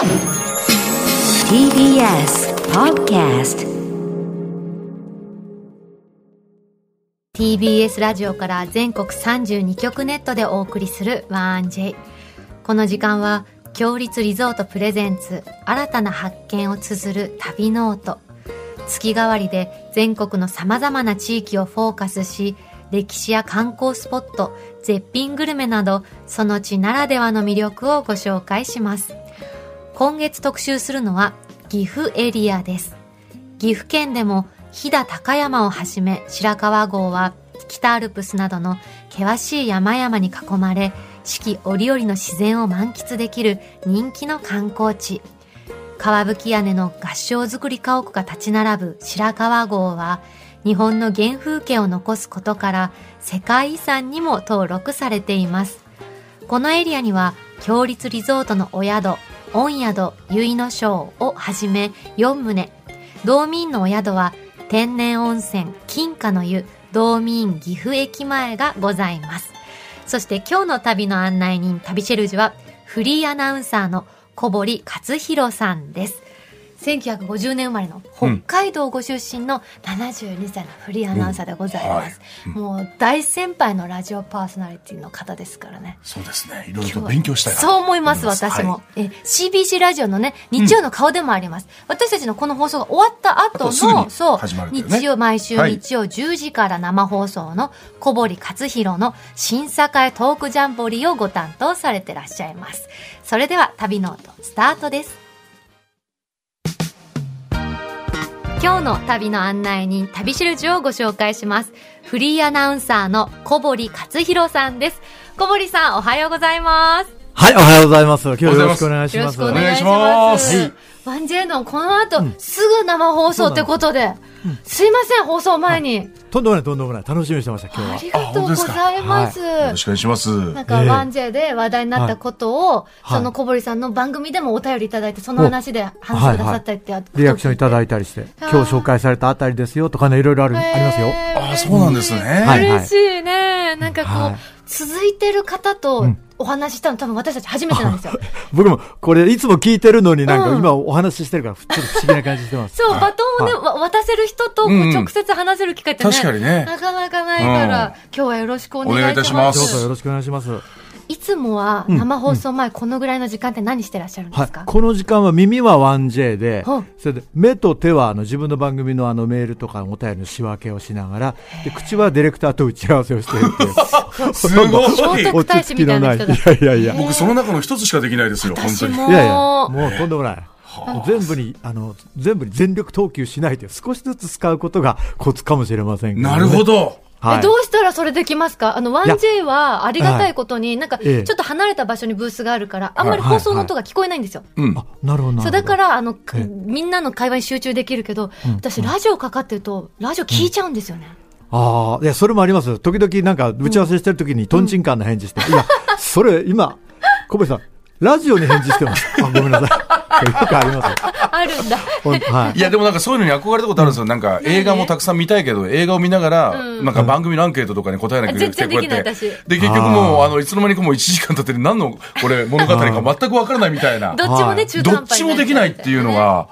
TBS Podcast TBS ラジオから全国32局ネットでお送りする 1J この時間は共立リゾートプレゼンツ新たな発見を綴る旅ノオト。月替わりで全国の様々な地域をフォーカスし歴史や観光スポット絶品グルメなどその地ならではの魅力をご紹介します。今月特集するのは岐阜エリアです。岐阜県でも飛騨高山をはじめ白川郷は北アルプスなどの険しい山々に囲まれ四季折々の自然を満喫できる人気の観光地。川吹屋根の合掌造り家屋が立ち並ぶ白川郷は日本の原風景を残すことから世界遺産にも登録されています。このエリアには強立リゾートのお宿御宿結の章をはじめ4棟。道民のお宿は天然温泉金華の湯道民岐阜駅前がございます。そして今日の旅の案内人旅シェルジュはフリーアナウンサーの小堀克弘さんです。1950年生まれの北海道ご出身の72歳のフリーアナウンサーでございます、うんはいもう大先輩のラジオパーソナリティの方ですからねそうですね。いろいろと勉強したいなそう思います、私も。はえ、CBC ラジオのね、日曜の顔でもあります。私たちのこの放送が終わった後の、あとすぐにそう、日曜、毎週はい日曜10時から生放送の小堀勝弘の審査会トークジャンボリーをご担当されてらっしゃいます。それでは旅ノートスタートです。今日の旅の案内人、旅しるじをご紹介します。フリーアナウンサーの小堀勝弘さんです。小堀さん、おはようございます。はい、おはようございます。今日はよろしくお願いしよろします。くお願いします。いしますワンジェイのこの後、すぐ生放送ってことで、すいません、放送前に。とんでもない、とんでもない。楽しみにしてました、今あ日りがとうございます。よろしくお願いします。なんか、ええワンジェイで話題になったことを、はいその小堀さんの番組でもお便りいただいて、その話で話してくださったりって、リアクションいただいたりして、今日紹介されたあたりですよとかね、いろいろある、ありますよ。ああ、そうなんですね。はい嬉しいね。なんかこう、はい続いてる方とお話ししたの多分私たち初めてなんですよ。僕も、これ、いつも聞いてるのになんかうん今お話ししてるから、ちょっと不思議な感じしてます。そう、はいバトンをね、わ渡せる人とこううん直接話せる機会ってね、確かにねなかなかないから、うん今日はよろしくお願いします。お願いいたしますどうぞよろしくお願いします。いつもは生放送前、このぐらいの時間って何してらっしゃるんではいすか、。この時間は耳は 1J ではい、それで目と手はあの自分の番組のあのメールとかお便りの仕分けをしながら、で口はディレクターと打ち合わせをしているっていう。すごい。落ち着きのないいやいやいや。僕、その中の一つしかできないですよ、本当に。いやいや、もうとんでもない。はあ全部に、あの、全部に全力投球しないで、少しずつ使うことがコツかもしれませんけどねなるほ。ど。はい。えどうしたらそれできますか？あの、1J はありがたいことに、なんか、ちええょっと離れた場所にブースがあるから、あんまり放送の音が聞こえないんですよ。なるほど、なるほど。そう、だから、あの、ええみんなの会話に集中できるけど、私、ラジオかかってると、ラジオ聞いちゃうんですよね。ああ、いや、それもあります。時々なんか、打ち合わせしてる時に、トンチンカンな返事して、いや、それ、今、小林さん、ラジオに返事してます。あ、ごめんなさい。よくありますよ。あるんだ。はいい。や、でもなんかそういうのに憧れたことあるんですよ。なんか映画もたくさん見たいけど、映画を見ながら、うんなんか番組のアンケートとかに答えなきゃいけなくて、こうやって。私で、結局もう、あの、いつの間にかもう1時間経ってて何の、これ、物語か全くわからないみたいな。どっちもね、はい中どっちもできないっていうのが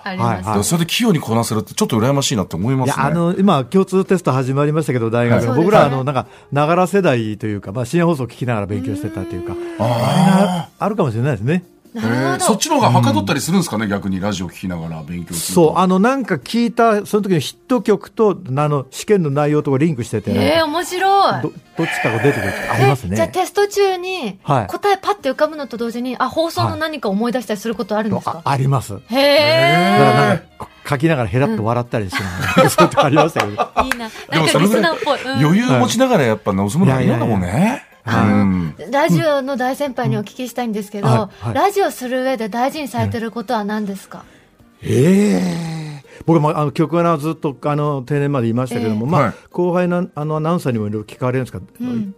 それで器用にこなせるってちょっと羨ましいなって思いますね。いや、あの、今、共通テスト始まりましたけど、大学の。はい僕ら、あの、なんか、ながら世代というか、まあ、深夜放送を聞きながら勉強してたというか、あれがあるかもしれないですね。なるほど。そっちの方がはかどったりするんですかね、逆にラジオ聞きながら勉強すると。そう、あの、なんか聞いた、その時のヒット曲と、あの、試験の内容とかリンクしてて、ええ面白い。どどっちかが出てくる時ありますえじゃあね。テスト中にはい答えパッて浮かぶのと同時に、あ、放送の何か思い出したりすることあるんですか、ああります。だかへらなんか、書きながらヘラッと笑ったりして、そういうとこありましたけど。え。いいな。でなんかリスナーっぽい。うん余裕を持ちながらやっぱ望むのがいいのかもね。うん。ラジオの大先輩にお聞きしたいんですけど、うん。はい。はいラジオする上で大事にされてることは何ですか、ええ。僕もあの曲穴はずっとあの定年までいましたけども、まあ、はい後輩のあのアナウンサーにもいろいろ聞かれるんですが、ん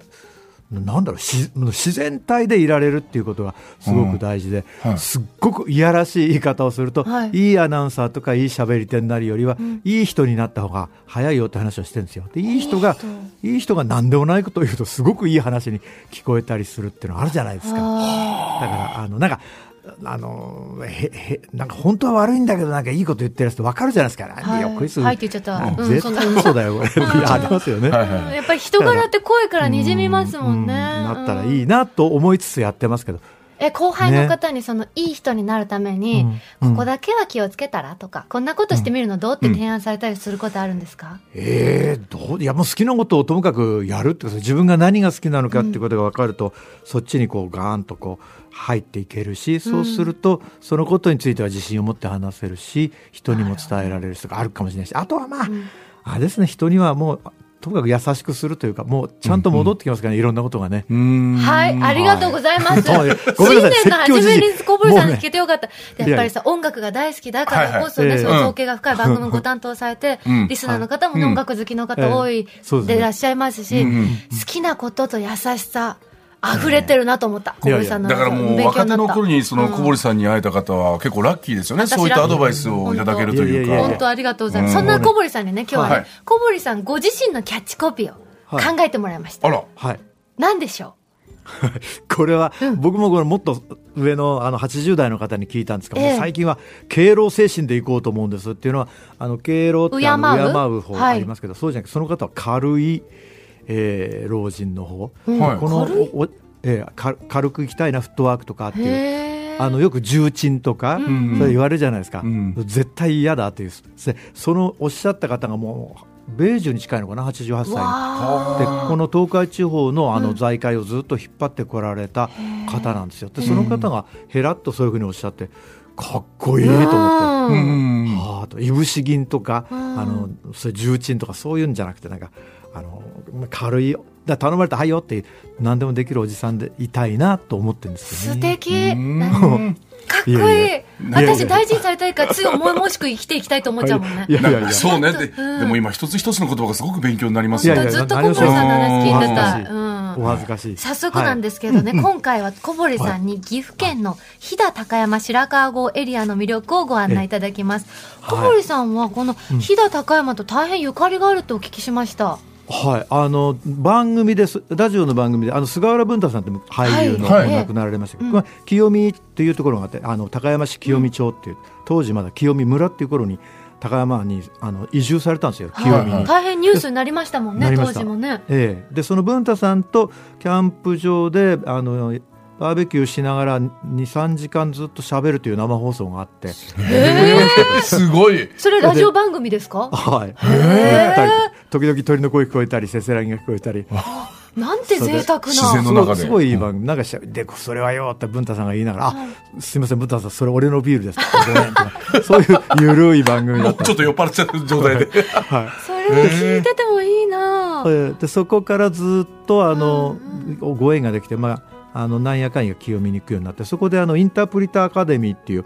なんだろうし自然体でいられるっていうことがすごく大事で、はい。すっごくいやらしい言い方をすると、はい。い、いアナウンサーとかいい喋り手になるよりは、いい人になった方が早いよって話をしてるんですよ。でいい人がいい人。が何でもないことを言うとすごくいい話に聞こえたりするっていうのがあるじゃないですか。だからあのなんかあの、へ、へ、なんか本当は悪いんだけど、なんかいいこと言ってる人分かるじゃないですか。はい。いやこいつ、はいって言っちゃった。うん。絶対嘘だよ、これ。ありますよね。はいはい。やっぱり人柄って声からにじみますもんね。なったらうんいいなと思いつつやってますけど。え、後輩の方にその、いい人になるために、うん。ここだけは気をつけたらとか、こんなことしてみるのどうって提案されたりすることあるんですか、ええどういやもう好きなことをともかくやるって自分が何が好きなのかっていうことが分かると、そっちにこうガーンとこう入っていけるしそうすると、そのことについては自信を持って話せるし人にも伝えられる人があるかもしれないしあとはまあ、あれですね人にはもうともかく優しくするというかもうちゃんと戻ってきますからね、いろんなことがね。はい、ありがとうございます。はいごめんなさい新年の初めに小堀さんに聞けてよかった。でやっぱりさ、音楽が大好きだからこそね、はい造形が深い番組をご担当されて、うん。リスナーの方もね、音楽好きの方多いそうでいらっしゃいますし、うんうん。好きなことと優しさ、溢れてるなと思った。小堀さんのだからもう若手の頃にその小堀さんに会えた方は結構ラッキーですよね。私そういったアドバイスをいただけるというか。本当ありがとうございます。うんそんな小堀さんにね、今日は小堀さんご自身のキャッチコピーを考えてもらいました。あら。はい何でしょ これは、僕もこれもっと上のあの80代の方に聞いたんですけど、ええ最近は敬老精神でいこうと思うんですっていうのはあの敬老ってあの敬う敬う方はいありますけど、そうじゃなくてその方は軽い、えー老人の方、はいこのおえーか軽く行きたいなフットワークとかってう。いうあのよく重鎮とか、んそれ言われるじゃないですか、うん。絶対嫌だっていう。でそのおっしゃった方がもう米寿に近いのかな？88歳でこの東海地方のあの財界をずっと引っ張ってこられた方なんですよ。でその方がへらっとそういうふうにおっしゃってかっこいいと思って。ーううんん。はあと。いぶし銀とか、ん。あのそういう重鎮とかそういうんじゃなくてなんかあの軽いだ頼まれたはいよって何でもできるおじさんでいたいなと思ってるんですよ素ね。敵。うん。かっこいい。いやいや。私大事にされたいからつい重々しく生きていきたいと思っちゃうもんね。い。やいや。いや。そうね。でうん。でも今一つ一つの言葉がすごく勉強になりますよね。いやいや。ずっと小堀さんの話聞いてた、おうん、恥ずかしい。早速なんですけどね、今回は小堀さんに岐阜県の飛騨高山白川郷エリアの魅力をご案内いただきます。小堀さんはこの飛騨高山と大変ゆかりがあるとお聞きしました。はい、あの番組です、ラジオの番組で、あの菅原文太さんって俳優の、はい。お亡くなられましたけど、まあ清見っていうところがあって、あの高山市清見町っていう、当時まだ清見村っていう頃に、高山にあの移住されたんですよ、清見に。はい。大変ニュースになりましたもんね、当時もね。ええ、でその文太さんとキャンプ場であのバーベキューしながら23時間ずっと喋るという生放送があって、すごい。それラジオ番組ですか？はい、へ時々鳥の声聞こえたりせせらぎが聞こえたり。なんて贅沢自然な。の中で。す。ごいいい番組、なんかしゃでそれはよって文太さんが言いながら、あすみません文太さんそれ俺のビールです。そういうゆるい番組だった。もうちょっと酔っ払っちゃう状態で。はい。それを聞いててもいいな。えー。でそこからずっとあの、ご縁ができて、まあ、あのなんやかんや清見に行くようになってそこであのインタープリターアカデミーっていう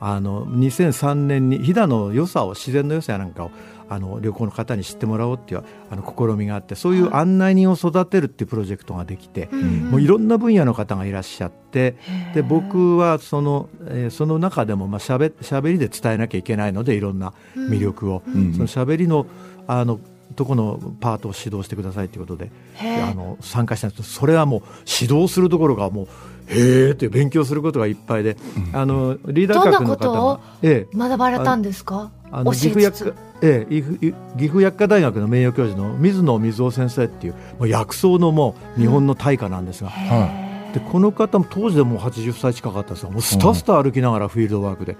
あの2003年に飛騨の良さを自然の良さやなんかをあの旅行の方に知ってもらおうっていうあの試みがあってそういう案内人を育てるっていうプロジェクトができて、もういろんな分野の方がいらっしゃってで僕はその,、えーその中でもまあしゃべしゃべりで伝えなきゃいけないのでいろんな魅力を、そのしゃべりのあのとこのパートを指導してくださいということであの参加したんですけどそれはもう指導するところがもうへえって勉強することがいっぱいで、あのリーダー格の方どんなことをが、ええ、学ばれたんですか？あのえつつ。阜薬科。ええ、岐阜薬科大学の名誉教授の水野水夫先生っていうもう薬草のもう日本の大家なんですが、はでこの方も当時でもう80歳近かったんですよ。もうスタスタ歩きながらフィールドワークで、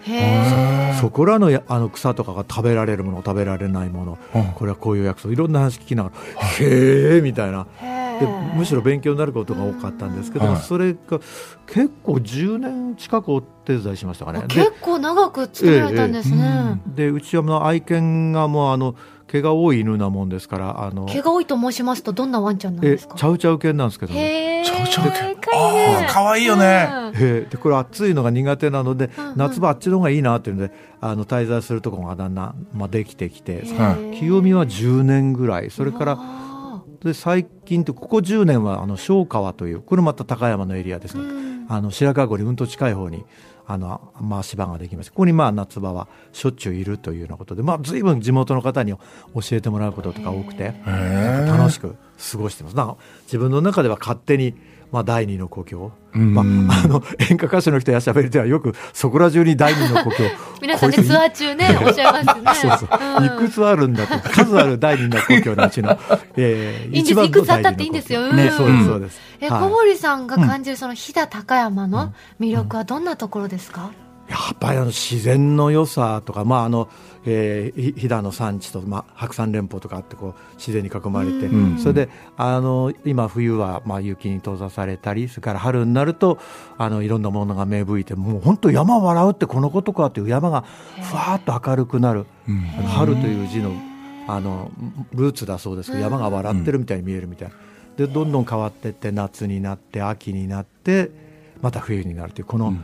そこらのやあの草とかが食べられるもの食べられないもの、うん。これはこういう薬草いろんな話聞きながら、へえみたいな。へでーむしろ勉強になることが多かったんですけど、はいそれが結構10年近くお手伝いしましたかね。で結構長く作られたんですね。でうちはもう愛犬がもうあの毛が多い犬なもんですからあの毛が多いと申しますとどんなワンちゃんなんえですか？チャウチャウ犬なんですけど、ね。へー。ちょうちょう犬。かわいいねあーかわいいよね。うんえー。でこれ暑いのが苦手なので、うんうん。夏場あっちの方がいいなっていうのであの滞在するところがだんだん、まあ、できてきて。はい清見は10年ぐらい。それからあで最近ってここ10年はあの小川というこれまた高山のエリアですね、ーうんあの白川郷にうんと近い方にあの回し場ができましてここにまあ夏場はしょっちゅういるというようなことで、まあ、随分地元の方に教えてもらうこととか多くて楽しく過ごしてます。なんか自分の中では勝手にまあ、第二の故郷、うん。まあ、あの演歌歌手の人やしゃべりではよくそこら中に第二の故郷。皆さんね、こいつツアー中ね、おっしゃいますね。そうそう、ん。いくつあるんだと数ある第二の故郷のうちの、えーいいんです。一番のいくつあったっていいんですよ。故郷。ね、そうですそうです、え、はい。小堀さんが感じるその飛騨高山の魅力はどんなところですか、やっぱりあの自然の良さとか、まああのえー、ひ飛騨の産地と、まあ、白山連峰とかあってこう自然に囲まれて、うん。それであの今、冬はまあ雪に閉ざされたりそれから春になるとあのいろんなものが芽吹いてもう本当山笑うってこのことかという山がふわーっと明るくなる、春という字のあのルーツだそうですけど山が笑ってるみたいに見えるみたいな。でどんどん変わっていって夏になって秋になってまた冬になるというこの、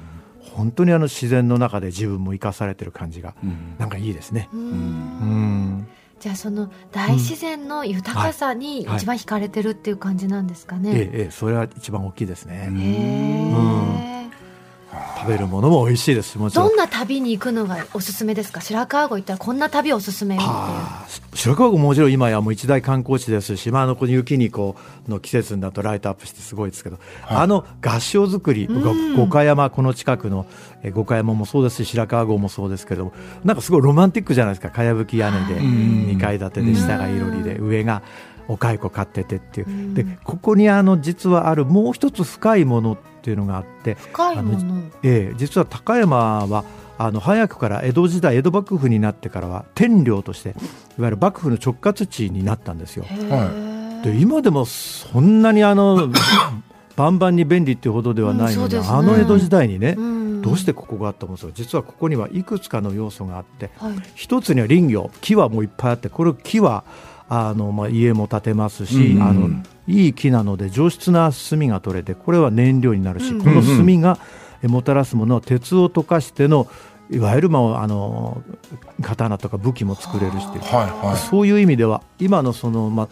本当にあの自然の中で自分も生かされてる感じが、なんかいいですね。うんじゃあその大自然の豊かさにはい一番惹かれてるっていう感じなんですかええね。ええ、それは一番大きいですね。へー食べるものも美味しいです。もちろん。どん。な旅に行くのがおすすめですか？白川郷行ったらこんな旅おすすめよっていう。ああ白川郷ももちろん今やもう一大観光地ですし、まあ、あのこの雪にこうの季節になるとライトアップしてすごいですけど、あの合掌造り、ご五箇山この近くのえ五箇山もそうですし白川郷もそうですけどもなんかすごいロマンティックじゃないですか。かやぶき屋根で2階建てで下がいろりで上がお蚕飼っててっていう。でここにあの実はあるもう一つ深いものっていうのがあって深いもの。ええ、実は高山はあの早くから江戸時代江戸幕府になってからは天領としていわゆる幕府の直轄地になったんですよ。で今でもそんなにあの バンバンに便利っていうほどではないので,、うんですね。あの江戸時代にね、うん。どうしてここがあったんですか実はここにはいくつかの要素があってはい。一つには林業。木はもういっぱいあってこれ木はあの、まあ、家も建てますし、うん。あのいい木なので上質な炭が取れてこれは燃料になるし、うん。この炭がえもたらすものは鉄を溶かしてのいわゆる、まあ、あの刀とか武器も作れるしはいはい。そういう意味では今のその、まあ、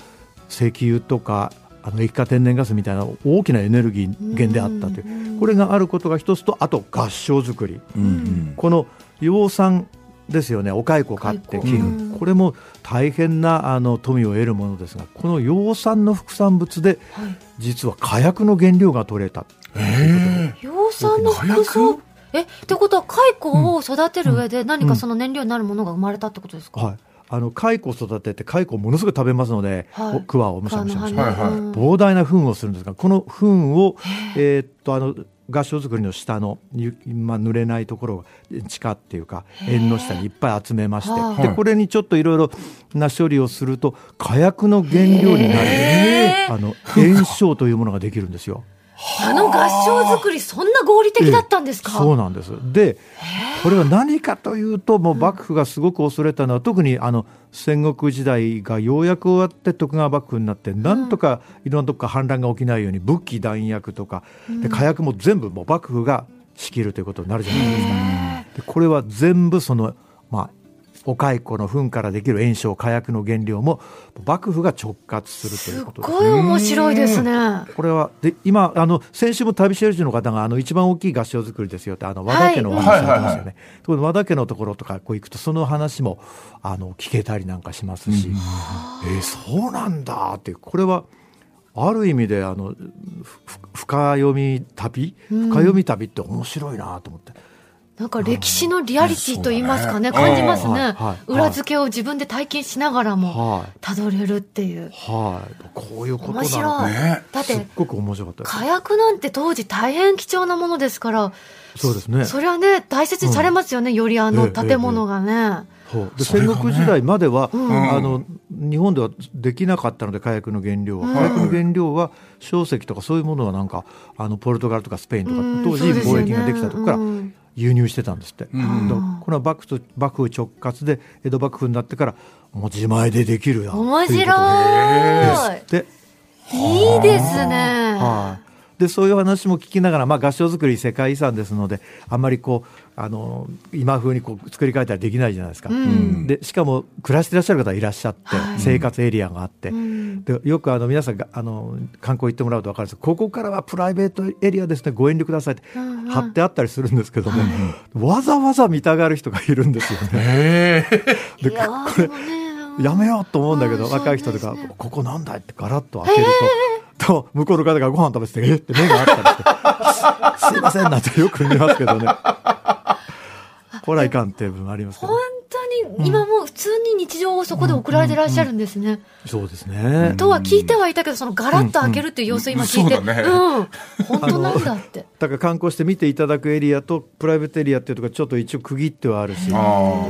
石油とかあの液化天然ガスみたいな大きなエネルギー源であったという。これがあることが一つとあと合掌造り。うん。この養蚕ですよね。お蚕を飼って蚕。切るうん。これも大変なあの富を得るものですがこの養蚕の副産物ではい。実は火薬の原料が取れた。え養蚕の服装えってことは蚕を育てる上で何かその燃料になるものが生まれたってことですか、はい。あの蚕を育てて蚕をものすごい食べますので、はい。お桑をむしゃむしゃむしゃ膨大な糞をするんですがこの糞を、えーっとあの合掌造りの下の、ゆまあ、濡れないところ地下っていうか縁の下にいっぱい集めまして、はあでこれにちょっといろいろな処理をすると火薬の原料になる。あの炎症というものができるんですよ。あの合掌造りそんな合理的だったんですか、そうなんです。でこれは何かというともう幕府がすごく恐れたのは、特にあの戦国時代がようやく終わって徳川幕府になってなんとかいろんなとこから反乱が起きないように武器弾薬とかで火薬も全部もう幕府が仕切るということになるじゃないですか。でこれは全部そのまあお蚕の糞からできる炎症火薬の原料も幕府が直轄するということですごい面白いですね。これはで今あの先週も旅シェルジュの方があの一番大きい合掌造りですよってあの和田家のお話されてましたよね。この和田家のところとかこう行くとその話もあの聞けたりなんかしますし、えーそうなんだっていうこれはある意味であの深読み旅？深読み旅って面白いなと思って。なんか歴史のリアリティと言いますかね、ね。感じますね、はいはいはい裏付けを自分で体験しながらもはい。たどれるっていう。はい、こういうことな面白い、のかねだってすっごく面白かった。火薬なんて当時大変貴重なものですからそうですね。それはね大切にされますよね、よりあのええ建物がね、そう。で戦国時代までは、ん。あの日本ではできなかったので火薬の原料は、火薬の原料は硝石とかそういうものはなんかあのポルトガルとかスペインとか、うん。当時貿易ができたとこからうん輸入してたんですって、ん。だからこれは幕府と幕府直轄で江戸幕府になってからもう自前でできるよ面白い。でいいですね、はい、でそういう話も聞きながら、まあ、合掌造り世界遺産ですのであんまりこうあの今風にこう作り変えたりできないじゃないですか、ん。でしかも暮らしていらっしゃる方いらっしゃって、はい。生活エリアがあって、ん。でよくあの皆さんがあの観光行ってもらうと分かるんです。ここからはプライベートエリアですね。ご遠慮くださいって貼ってあったりするんですけども、わざわざ見たがる人がいるんですよね。ええ。でこーでもねやめようと思うんだけど、うん若い人とか、ここなんだいってガラッと開けると、の向こうの方がご飯食べててえ？って目があったりしてすいませんなんてよく見ますけどね。これはいかんっていう部分ありますけど。本当に今もう普通に日常をそこで送られてらっしゃるんですね。そうですね。とは聞いてはいたけど、そのガラッと開けるっていう様子を今聞いて、うん。うん。ねうん、本当なんだって。だから観光して見ていただくエリアとプライベートエリアっていうところがちょっと一応区切ってはあるし。あ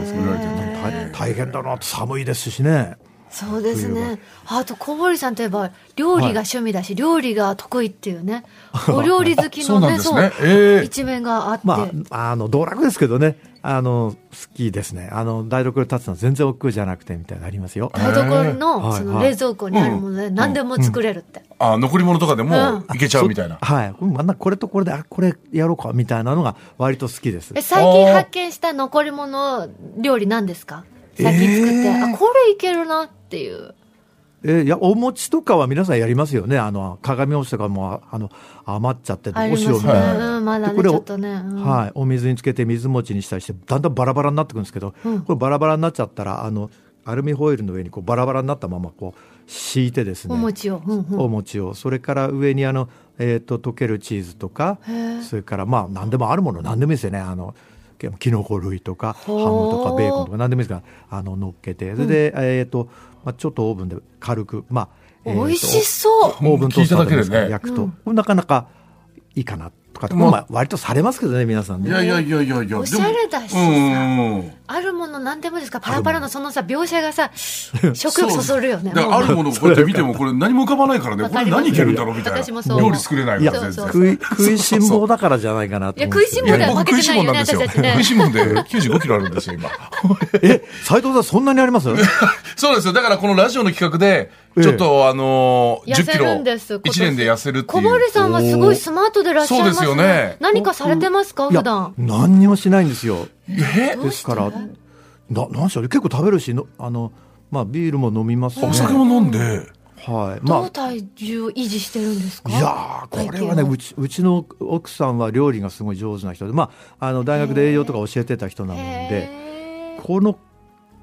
大変だなって。寒いですしねそうです冬ね。あと、小堀さんといえば、料理が趣味だし、料理が得意っていうね、お料理好きのね、そうね。ええ。一面があって。まああの道楽ですけどね。あの好きですね。あの台所に立つのは全然億劫じゃなくてみたいなのありますよ。台所のはいその冷蔵庫にあるもので何でも作れるって。あ残り物とかでもいけちゃうみたいな。はい。これまあこれとこれであこれやろうかみたいなのが割と好きです。え、最近発見した残り物料理何ですか？最近作って、えーあ、これいけるなっていう。えいやお餅とかは皆さんやりますよね。あの鏡餅とかもあの余っちゃって。お塩みたいな、うん、まだね、これをちょっとね。うん。はい、お水につけて水餅にしたりしてだんだんバラバラになってくるんですけど、うん。これバラバラになっちゃったらあのアルミホイルの上にこうバラバラになったままこう敷いてですね。お餅を。うんうん。お餅を。それから上にあの、えー、と溶けるチーズとかそれからまあ何でもあるもの何でもいいですよね。あのきのこ類とかハムとかベーコンとか何でもいいですからあの乗っけて。それで、えーとまあ、ちょっとオーブンで軽くまあ、えーと美味しそう。オーブントースターで焼くと、うん。なかなかいいかなとかって、まあまあ、割とされますけどね皆さんねいやいやいやいやいや。おしゃれだしさあるもの何でもですかパラパラのそのさ、描写がさ、食欲そそるよね。だからあるものをこうやって見てもこれ何も浮かばないからね。これ何いけるんだろうみたいな。料理作れないいやから全然。そう食い食いしん坊だからじゃないかなといや食いしん坊だよいや僕食いしん坊なんですよ。負けてないよね食いしん坊で95キロあるんですよ、今。え斉藤さんそんなにあります？そうですよ。だからこのラジオの企画で、ちょっとあのー、10痩せキロ、るんです。1年で痩せるっていう。小堀さんはすごいスマートでいらっしゃいますそうですよね。何かされてますかいや普段？何にもしないんですよ。え？ですからななんでしょう結構食べるしのあの、まあ、ビールも飲みますし、お酒も飲んで、はい。まどう体重を維持してるんですか？あいやーこれはねうちうちの奥さんは料理がすごい上手な人で、まあ、あの大学で栄養とか教えてた人なのでこの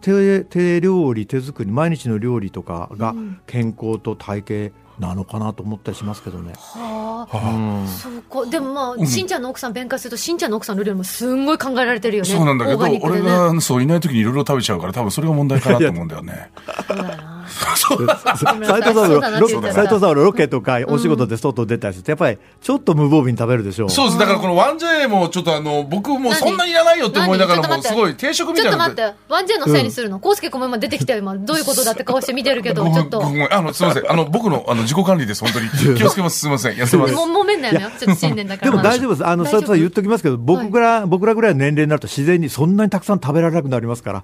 手手料理手作り毎日の料理とかがうん。健康と体型なのかなと思ったりしますけどね。はあ。うん。そうか。でもまあ、うんしんちゃんの奥さん弁解するとしんちゃんの奥さんの料理もすんごい考えられてるよね。そうなんだけど、オーガニックで俺ねがそういない時にいろいろ食べちゃうから多分それが問題かなと思うんだよね。そうだな斉藤さんそうだなはロケとかお仕事で外出たりするとやっぱりちょっと無防備に食べるでしょう。そうです。だからこの 1J もちょっとあの、僕もそんなにいらないよって思いながらも、何すごい定食みちょたいなのっと待って、ワンジェンのせいにするの、コウスケ君も今出てきて、今、どういうことだって顔して見てるけど、ちょっと。ごめんあの、すみません。あの、僕の、あの、自己管理です。本当に。気をつけます。すみません。痩せます。ももめんなよね。ちょっと新年だから。でも大丈夫です。あの、大丈夫斉藤さん言っときますけど、僕ら、僕らぐらいの年齢になると自然にそんなにたくさん食べられなくなりますから。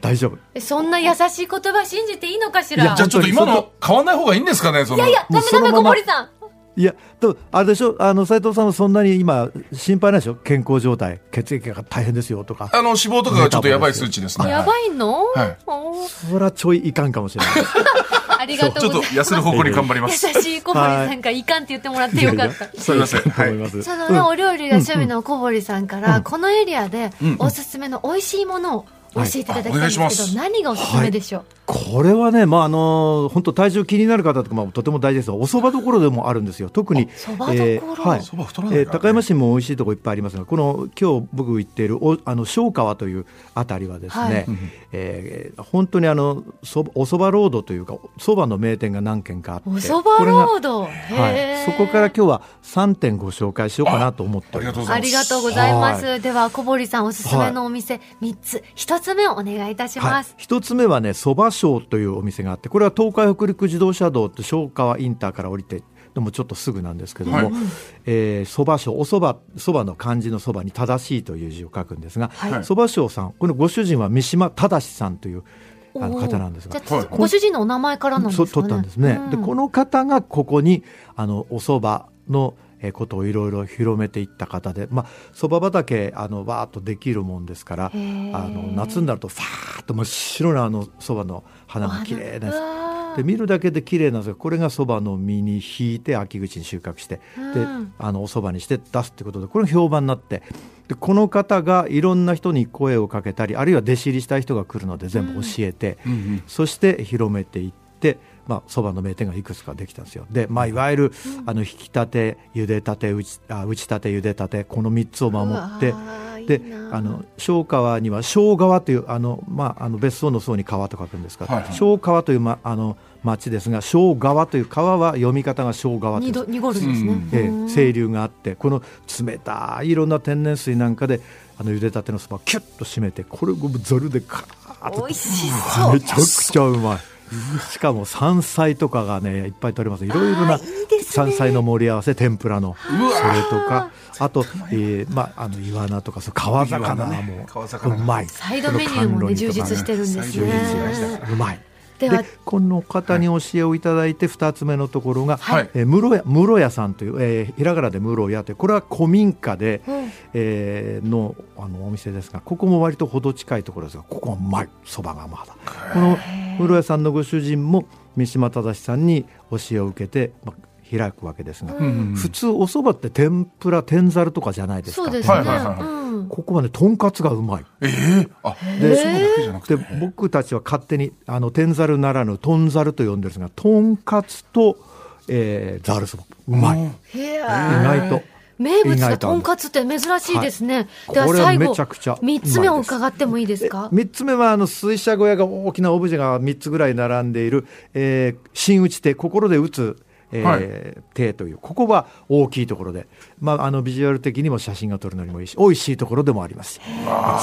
大丈夫。えそんな優しい言葉信じていいのかしら？いやじゃあちょっと今の買わない方がいいんですかねその。いやいや、ダメダメ、小森さん。いや、とあれでしょ、あの、斉藤さんはそんなに今、心配ないでしょ？健康状態。血液が大変ですよとか。あの、脂肪とかがちょっとやばい数値ですね。やばいの、はいそりゃちょいいかんかもしれない。ありがとちょっとうございます。痩せる方向に頑張ります。優しい小堀さんがいかんって言ってもらってよかった。すみません。とはい。思います。そのね、お料理が趣味の小堀さんから、このエリアでうんおすすめの美味しいものを教えていただきたいんですけど、す。何がおすすめでしょう、これはね、まあ、あの、本当体重気になる方とか、まあ、とても大事ですがお蕎麦どころでもあるんですよ。特に。そばどころ、えーはいそば太らないえーからね高山市も美味しいところいっぱいありますがこの今日僕行っているおあの小川というあたりはですね、はいえー本当にあのそおそばロードというかそばの名店が何軒かあっておそばロード？はいー、そこから今日は3点ご紹介しようかなと思ってありがとうございます。ありがとうございます。はでは、小堀さんおすすめのお店3つ、1つ目をお願いいたしはいます。、一つ目はねそば庄というお店があってこれは東海北陸自動車道って小川インターから降りてでもちょっとすぐなんですけども、はい。えーそば庄おそばそばの漢字のそばに正しいという字を書くんですがはい。そば庄さんこのご主人は三島正さんというあの方なんですがご主人のお名前からなんですかね。取ったんですね、うんでこの方がここにあのお蕎麦のえーことをいろいろ広めていった方で、まあ、蕎麦畑あのわーっとできるもんですからあの夏になるとファーッと真っ白なあの蕎麦の花が綺麗なやつ。うわー。で見るだけで綺麗なんですがこれがそばの実に引いて秋口に収穫して、でうん。あのおそばにして出すってことでこれが評判になってでこの方がいろんな人に声をかけたりあるいは弟子入りしたい人が来るので全部教えて、うんうん。そして広めていってまあ、そばの名店がいくつかできたんですよ。で、まあ、いわゆる、あの引き立て茹でたて打ちあ打ちたて茹でたてこの3つを守ってでいいなあの小川には小川というあの、まあ、あの別荘の層に川と書くんですが、はいはい。小川という、ま、あの町ですが小川という川は読み方が小川という。んです二度濁るんですね、うん。ええうん。清流があってこの冷たいいろんな天然水なんかであの茹でたてのそばをキュッと締めてこれをざるでカーッと。美味しそう。めちゃくちゃうまいしかも山菜とかがねいっぱい取れます。いろいろな山菜の盛り合わせ天ぷらの。そうわれとかあと、えーまあ、あのイワナとかそう川魚もうまい。サイドメニューもね充実してるんですね。まうまいではこの方に教えをいただいて2つ目のところが、はい。えー室屋室屋さんという、えーひらがなで室屋というこれは古民家で、うん。えーのあのお店ですがここも割と程近いところですがここはうまいそばがまだ。この室屋さんのご主人も三島忠さんに教えを受けて、まあ、開くわけですが、うん。普通お蕎麦って天ぷら天ざるとかじゃないですかそうですね、ここはねとんかつがうまい。ええあでそうだけじゃなくて。で僕たちは勝手にあの天ざるならぬとんざると呼んでるんですがとんかつと、えー、ざるそば。うまい、意外と。名物がとんかつって珍しいですね、はい。ではこれはめ最後ちゃくちゃ三つ目を伺ってもいいですか？3つ目はあの水車小屋が大きなオブジェが3つぐらい並んでいる、えー、新打ち手心で打つ、えーはい。手というここは大きいところで、まあ、あのビジュアル的にも写真が撮るのにもいいし美味しいところでもあります。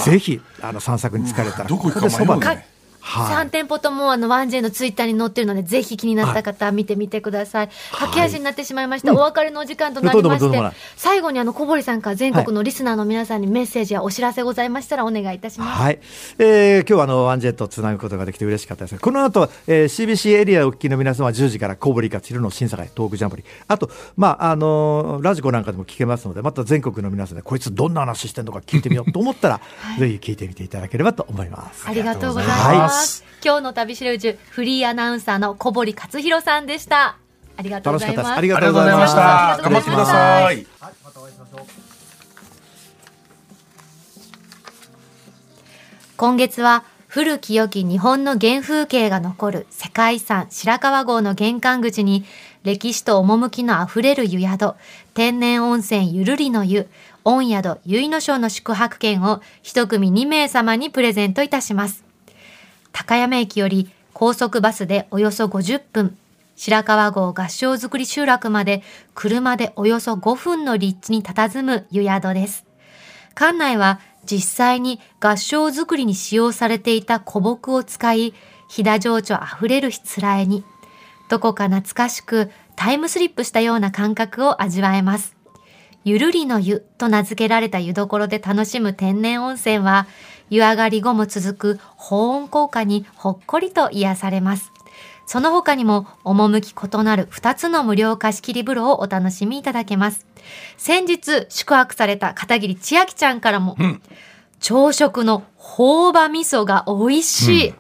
しぜひあの散策に疲れたら。どこ行くか迷うねはい。3店舗ともあの 1J のツイッターに載ってるのでぜひ気になった方見てみてください、駆け足になってしまいました、お別れのお時間となりまして最後にあの小堀さんから全国のリスナーの皆さんにメッセージやお知らせございましたらお願いいたします、はい、えー、今日はあのワンジェットをつなぐことができて嬉しかったです。この後は、えー、CBC エリアをお聞きの皆様は10時から小堀か昼の審査会トークジャンボリーあとまああのーラジコなんかでも聞けますのでまた全国の皆さんでこいつどんな話してんのか聞いてみようと思ったら、ぜひ聞いてみていただければと思います。ありがとうございありがとうございま。ます今日の旅しる宇宙、フリーアナウンサーの小堀克弘さんでした。ありがとうございます。ありがとうございましたた頑張ってください今月は古き良き日本の原風景が残る世界遺産白川郷の玄関口に歴史と趣のあふれる湯宿、天然温泉ゆるりの湯、御宿結の章の宿泊券を一組2名様にプレゼントいたします。高山駅より高速バスでおよそ50分、白川郷合掌造り集落まで車でおよそ5分の立地に佇む湯宿です。館内は実際に合掌造りに使用されていた古木を使い、飛騨情緒あふれるしつらえに、どこか懐かしくタイムスリップしたような感覚を味わえます。ゆるりの湯と名付けられた湯どころで楽しむ天然温泉は、湯上がり後も続く保温効果にほっこりと癒されます。その他にも、趣異なる2つの無料貸し切り風呂をお楽しみいただけます。先日、宿泊された片桐千秋ちゃんからも、朝食の朴葉味噌が美味しい。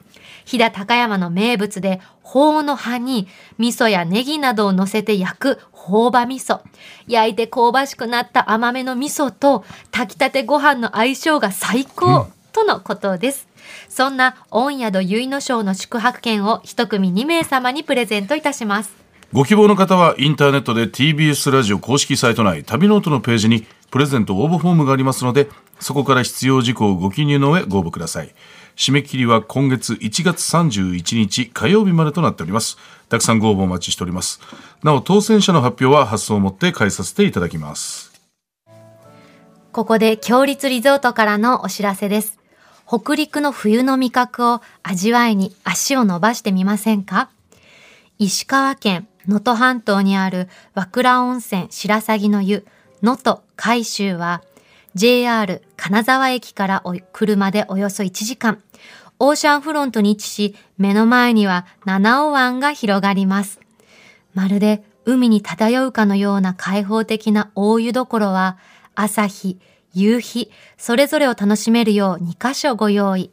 飛騨高山の名物で、朴の葉に味噌やネギなどを乗せて焼く朴葉味噌。焼いて香ばしくなった甘めの味噌と炊きたてご飯の相性が最高、とのことです。そんな御宿結の章の宿泊券を一組2名様にプレゼントいたします。ご希望の方はインターネットで TBS ラジオ公式サイト内旅ノオトのページにプレゼント応募フォームがありますのでそこから必要事項をご記入の上ご応募ください締め切りは今月1月31日火曜日までとなっておりますたくさんご応募お待ちしておりますなお当選者の発表は発送をもって代えさせていただきますここで共立リゾートからのお知らせです。北陸の冬の味覚を味わいに足を伸ばしてみませんか？石川県能登半島にある和倉温泉白鷺の湯能登海州は JR 金沢駅から車でおよそ1時間。オーシャンフロントに位置し目の前には七尾湾が広がります。まるで海に漂うかのような開放的な大湯どころは、朝日、夕日、それぞれを楽しめるよう2カ所ご用意。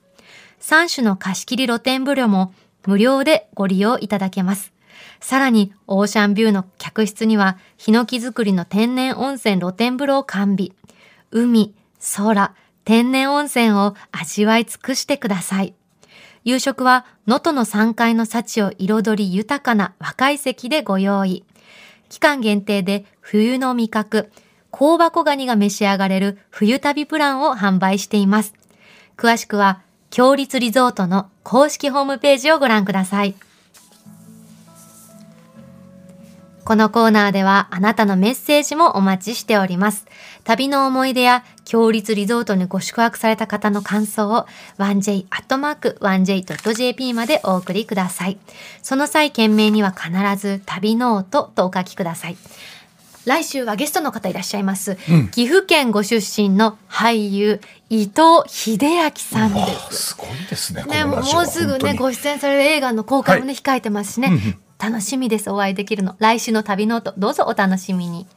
3種の貸し切り露天風呂も無料でご利用いただけます。さらに、オーシャンビューの客室には、ヒノキ作りの天然温泉露天風呂を完備。海、空、天然温泉を味わい尽くしてください。夕食は能登の3階の幸を彩り豊かな若い席でご用意。期間限定で冬の味覚、香箱ガニが召し上がれる冬旅プランを販売しています。詳しくは、共立リゾートの公式ホームページをご覧ください。このコーナーではあなたのメッセージもお待ちしております。旅の思い出や共立リゾートにご宿泊された方の感想を 1j.1j.jp までお送りください。その際件名には必ず旅ノオトとお書きください。来週はゲストの方いらっしゃいます。岐阜県ご出身の俳優伊藤秀明さんです。すごいですね。ね、もうすぐね、ご出演される映画の公開もね、は控えてますしね。楽しみです、お会いできるの。来週の旅ノート、どうぞお楽しみに。